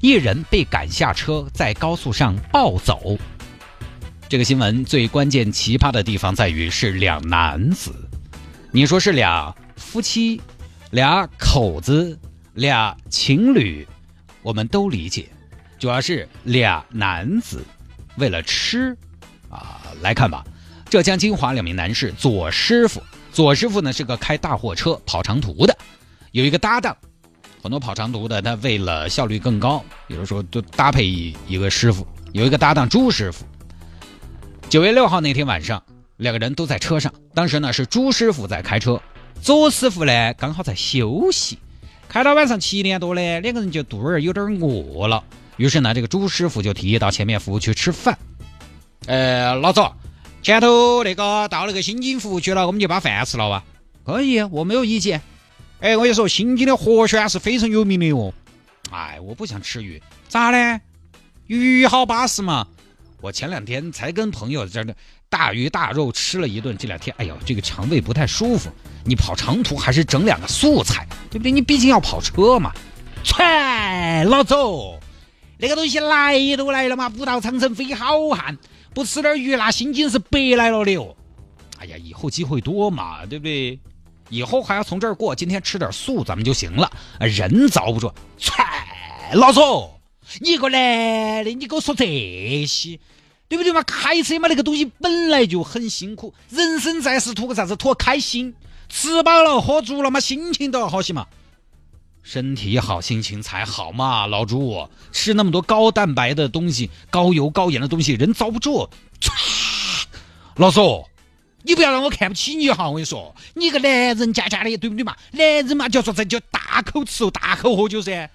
一人被赶下车，在高速上暴走。这个新闻最关键、奇葩的地方在于是两男子，你说是俩夫妻、俩口子、俩情侣，我们都理解，主要是俩男子为了吃。啊，来看吧，浙江金华两名男士，左师傅，左师傅呢是个开大货车跑长途的，有一个搭档，很多跑长途的，他为了效率更高，比如说都搭配一一个师傅，有一个搭档朱师傅。九月六号那天晚上，两个人都在车上，当时呢是朱师傅在开车，左师傅呢刚好在休息，开到晚上七点多呢，两个人就肚儿有点饿了，于是呢这个朱师傅就提议到前面服务区吃饭。呃，老左，前头那个到那个新津服务区了，我们就把饭吃了吧。可以，我没有意见。哎，我跟你说，新津的活鲜是非常有名的哟。哎，我不想吃鱼，咋呢？鱼好巴适嘛。我前两天才跟朋友在那大鱼大肉吃了一顿，这两天哎呦，这个肠胃不太舒服。你跑长途还是整两个素菜，对不对？你毕竟要跑车嘛。切，老周，那个东西来都来了嘛，不到长城非好汉。不吃点鱼，那心情是白来了的哟。哎呀，以后机会多嘛，对不对？以后还要从这儿过，今天吃点素咱们就行了。人遭不住，切，老左，你一个男的，你给我说这些，对不对嘛？开车嘛，那个东西本来就很辛苦，人生在世图个啥子？图个开心，吃饱了喝足了嘛，心情都要好些嘛。身体好，心情才好嘛，老朱。吃那么多高蛋白的东西、高油高盐的东西，人遭不住。老宋，你不要让我看不起你哈！我跟你说，你个男人家家的，对不对嘛？男人嘛，就说这叫大口吃肉大口喝酒噻。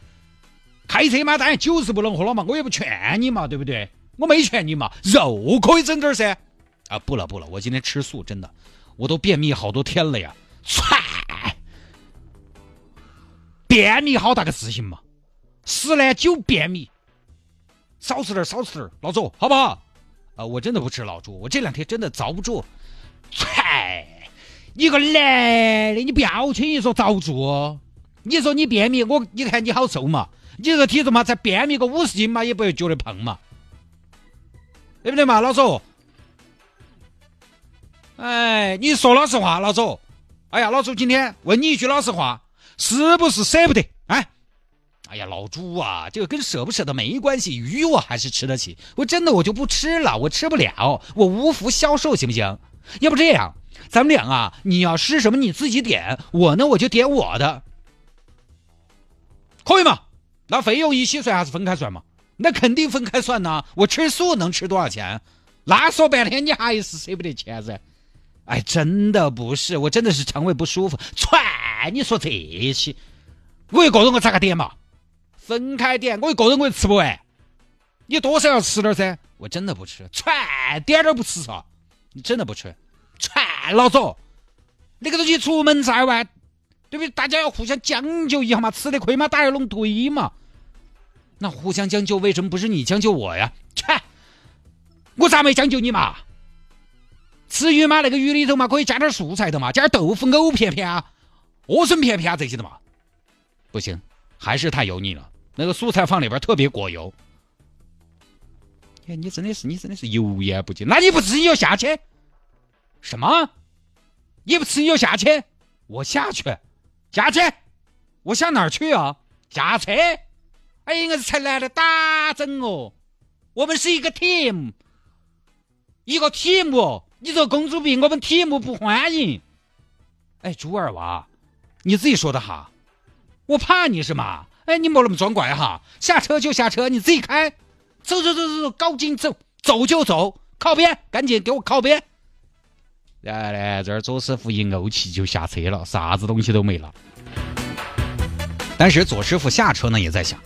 开车嘛，当然酒是不能喝了嘛，我也不劝你嘛，对不对？我没劝你嘛，肉可以整点噻。啊，不了不了，我今天吃素，真的，我都便秘好多天了呀。便秘好大个事情嘛，十来酒便秘，少吃点少吃点老朱好不好？啊，我真的不吃老朱，我这两天真的遭不住。嗨，你个男的，你不要轻易说遭不住。你说你便秘，我你看你好瘦嘛，你这个体重嘛，才便秘个五十斤嘛，也不会觉得胖嘛，对不对嘛，老周？哎，你说老实话，老周。哎呀，老周，今天问你一句老实话。是不是舍不得？哎，哎呀，老朱啊，这个跟舍不舍得没关系，鱼我还是吃得起。我真的我就不吃了，我吃不了，我无福消受，行不行？要不这样，咱们俩啊，你要吃什么你自己点，我呢我就点我的，可以吗？那费用一起算还是分开算嘛？那肯定分开算呐。我吃素能吃多少钱？那说半天你还是舍不得钱噻。哎，真的不是，我真的是肠胃不舒服。串，你说这些，我一个人我咋个点嘛？分开点，我一个人我也吃不完。你多少要吃点噻？我真的不吃，串点都不吃啥。你真的不吃，串老左，那个东西出门在外，对不对？大家要互相将就一下嘛，吃的亏嘛，打一拢堆嘛。那互相将就，为什么不是你将就我呀？切，我咋没将就你嘛？吃鱼嘛，那个鱼里头嘛，可以加点素菜的嘛，加点豆腐、藕片片啊、莴笋片片啊这些的嘛。不行，还是太油腻了。那个素菜放里边特别过油。哎，你真的是，你真的是油盐不进。那你不吃你要下去？什么？你不吃你就下去？我下去，下去，我下哪儿去啊？下车。哎呀，我是才来的打整哦。我们是一个 team，一个 team。你这公主病，我们 team 不欢迎。哎，猪二娃，你自己说的哈，我怕你是吗？哎，你莫那么装怪哈，下车就下车，你自己开，走走走走走，赶紧走，走就走，靠边，赶紧给我靠边。然后呢，这儿左师傅一怄气就下车了，啥子东西都没了。当时左师傅下车呢，也在想，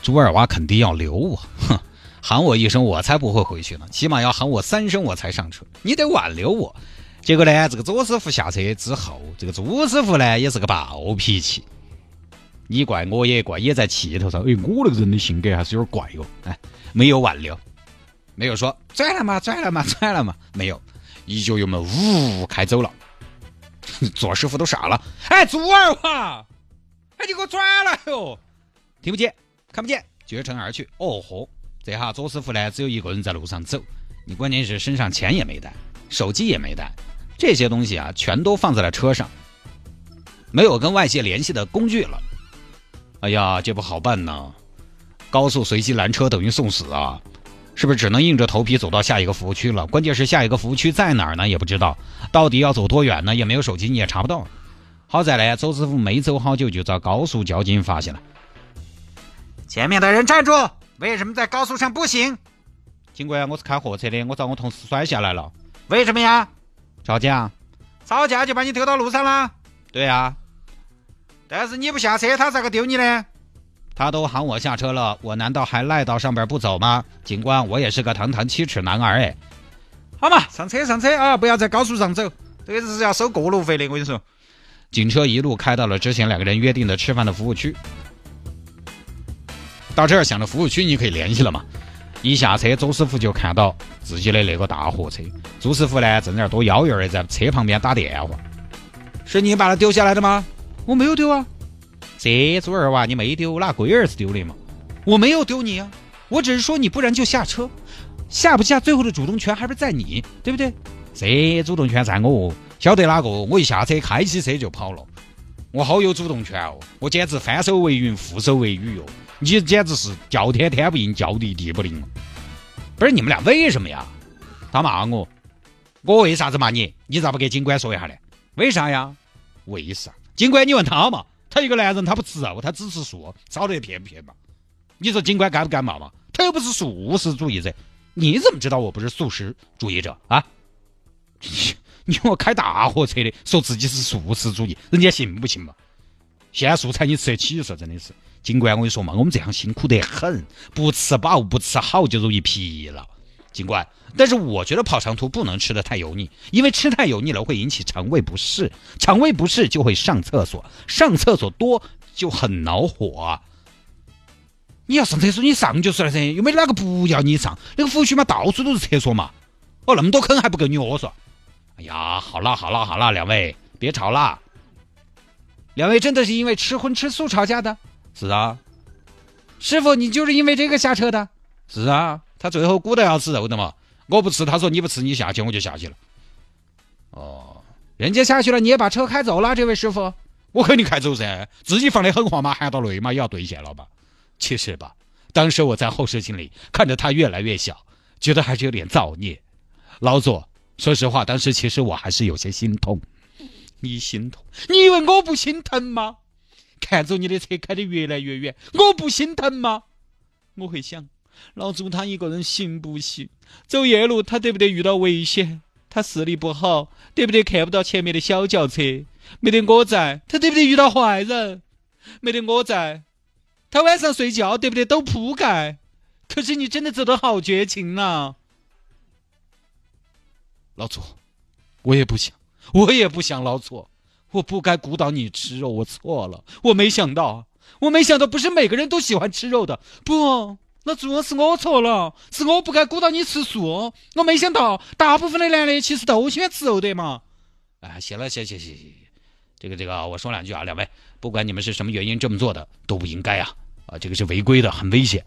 朱二娃肯定要留我，哼，喊我一声，我才不会回去呢，起码要喊我三声我才上车。你得挽留我。结果呢，这个左师傅下车之后，这个朱师傅呢也是个暴脾气。你怪我也怪，也在气头上。哎，我那个人的性格还是有点怪哦。哎，没有挽留，没有说转了嘛，转了嘛，转了嘛，没有，一脚油门呜开走了。左师傅都傻了。哎，猪儿哇！哎，你给我转了哟！听不见，看不见，绝尘而去。哦吼，这下左师傅呢，只有一个人在路上走。你关键是身上钱也没带，手机也没带，这些东西啊，全都放在了车上，没有跟外界联系的工具了。哎呀，这不好办呢！高速随机拦车等于送死啊！是不是只能硬着头皮走到下一个服务区了？关键是下一个服务区在哪儿呢？也不知道，到底要走多远呢？也没有手机，你也查不到。好在呢，周师傅没走好久就遭高速交警发现了。前面的人站住！为什么在高速上不行？警官，我是开货车的，我遭我同事摔下来了。为什么呀？吵架。吵架就把你丢到路上了？对呀。但是你不下车，他咋个丢你呢？他都喊我下车了，我难道还赖到上边不走吗？警官，我也是个堂堂七尺男儿哎。好嘛，上车上车啊！不要在高速上走，这个是要收过路费的。我跟你说，警车一路开到了之前两个人约定的吃饭的服务区。到这儿想着服务区你可以联系了嘛？一下车，周师傅就看到自己的那个大货车，朱师傅呢正在那儿多妖艳的在车旁边打电话。是你把他丢下来的吗？我没有丢啊，这猪儿娃你没丢，那龟儿是丢的嘛？我没有丢你啊，我只是说你不然就下车，下不下最后的主动权还不是在你，对不对？这主动权在我，晓得哪个？我一下车开起车就跑了，我好有主动权哦，我简直翻手为云，覆手为雨哦，你简直是叫天天不应，叫地地不灵。不是你们俩为什么呀？他骂我，我为啥子骂你？你咋不给警官说一下呢？为啥呀？为啥？警官，你问他嘛？他一个男人，他不吃肉，他只吃素，烧得骗不片嘛？你说警官敢不敢骂嘛？他又不是素食主义者，你怎么知道我不是素食主义者啊？你 你我开大货车的，说自己是素食主义，人家信不信嘛？现在素菜你吃得起嗦？真的是，警官，我跟你说嘛，我们这样辛苦得很，不吃饱不吃好就容易疲劳。警官，但是我觉得跑长途不能吃的太油腻，因为吃太油腻了会引起肠胃不适，肠胃不适就会上厕所，上厕所多就很恼火。你要上厕所你上就是了噻，又没哪个不要你上，那个服务区嘛到处都是厕所嘛，哦那么多坑还不够你啰嗦。哎呀，好了好了好了，两位别吵了。两位真的是因为吃荤吃素吵架的？是啊。师傅，你就是因为这个下车的？是啊。他最后鼓捣要吃肉的嘛，我不吃，他说你不吃你下去，我就下去了。哦，人家下去了，你也把车开走了，这位师傅，我肯定开走噻，自己放的狠话嘛，含到泪嘛，也要兑现了吧？其实吧，当时我在后视镜里看着他越来越小，觉得还是有点造孽。老左，说实话，当时其实我还是有些心痛。你心痛？你以为我不心疼吗？看着你的车开得越来越远，我不心疼吗？我会想。老祖他一个人行不行？走夜路他得不得遇到危险？他视力不好，得不得看不到前面的小轿车？没得我在，他得不得遇到坏人？没得我在，他晚上睡觉得不得抖铺盖？可是你真的走得好绝情呐！老祖，我也不想，我也不想老祖，我不该鼓捣你吃肉，我错了，我没想到，我没想到，不是每个人都喜欢吃肉的，不。那主要是我错了，是我不该鼓捣你吃素。我没想到，大部分的男的其实都喜欢吃肉的嘛。哎，行了，行行行行，这个这个，我说两句啊，两位，不管你们是什么原因这么做的，都不应该啊啊，这个是违规的，很危险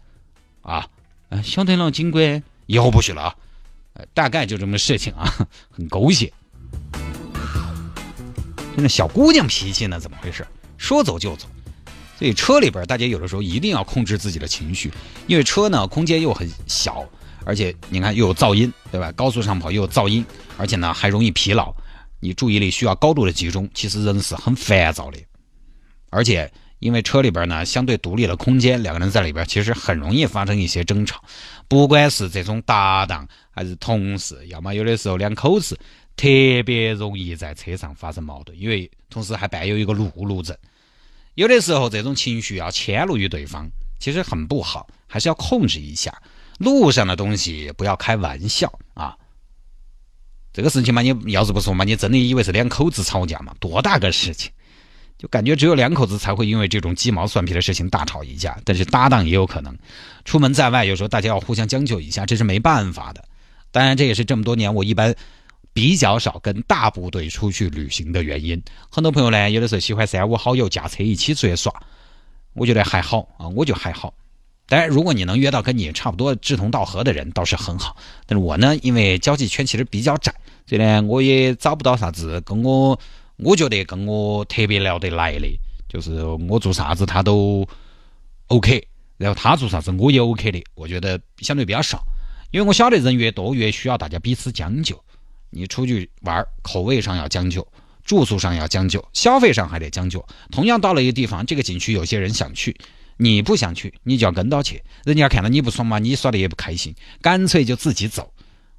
啊。嗯，晓得了，警官，以后不许了啊。大概就这么个事情啊，很狗血。那小姑娘脾气呢？怎么回事？说走就走。所以车里边，大家有的时候一定要控制自己的情绪，因为车呢空间又很小，而且你看又有噪音，对吧？高速上跑又有噪音，而且呢还容易疲劳，你注意力需要高度的集中，其实人是很烦躁的。而且因为车里边呢相对独立的空间，两个人在里边其实很容易发生一些争吵，不管是这种搭档还是同事，要么有的时候两口子特别容易在车上发生矛盾，因为同时还伴有一个路怒症。有的时候，这种情绪要迁怒于对方，其实很不好，还是要控制一下。路上的东西不要开玩笑啊。这个事情嘛，你要是不说嘛，你真的以为是两口子吵架嘛？多大个事情？就感觉只有两口子才会因为这种鸡毛蒜皮的事情大吵一架，但是搭档也有可能。出门在外，有时候大家要互相将就一下，这是没办法的。当然，这也是这么多年我一般比较少跟大部队出去旅行的原因。很多朋友呢，有的时候喜欢三五好友驾车一起出去耍，我觉得还好啊，我就还好。当然，如果你能约到跟你差不多志同道合的人，倒是很好。但是我呢，因为交际圈其实比较窄，所以呢，我也找不到啥子跟我。我觉得跟我特别聊得来的，就是我做啥子他都 OK，然后他做啥子我也 OK 的。我觉得相对比较少，因为我晓得人越多越需要大家彼此将就。你出去玩，口味上要将就，住宿上要将就，消费上还得将就。同样到了一个地方，这个景区有些人想去，你不想去，你就要跟到去。人家看到你不爽嘛，你耍的也不开心，干脆就自己走。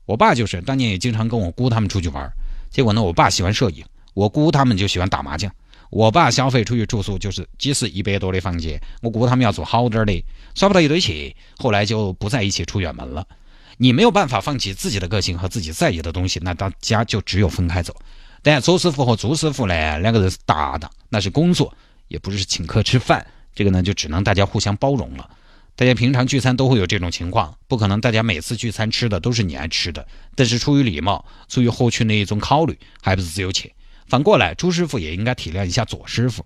我爸就是当年也经常跟我姑他们出去玩，结果呢，我爸喜欢摄影。我姑他们就喜欢打麻将，我爸消费出去住宿就是即使一百多的房间，我姑他们要住好点的，耍不到一堆去，后来就不在一起出远门了。你没有办法放弃自己的个性和自己在意的东西，那大家就只有分开走。但周师傅和朱师傅呢，两个人是搭档，那是工作，也不是请客吃饭，这个呢就只能大家互相包容了。大家平常聚餐都会有这种情况，不可能大家每次聚餐吃的都是你爱吃的，但是出于礼貌，出于合群的一种考虑，还不是只有钱。反过来，朱师傅也应该体谅一下左师傅。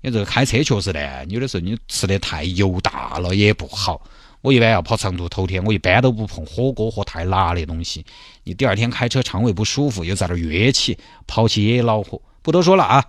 因为这个开车确实呢，有的时候你吃的太油大了也不好。我一般要跑长途，头天我一般都不碰火锅和太辣的东西。你第二天开车肠胃不舒服，又在那儿约起，跑起也恼火。不多说了啊。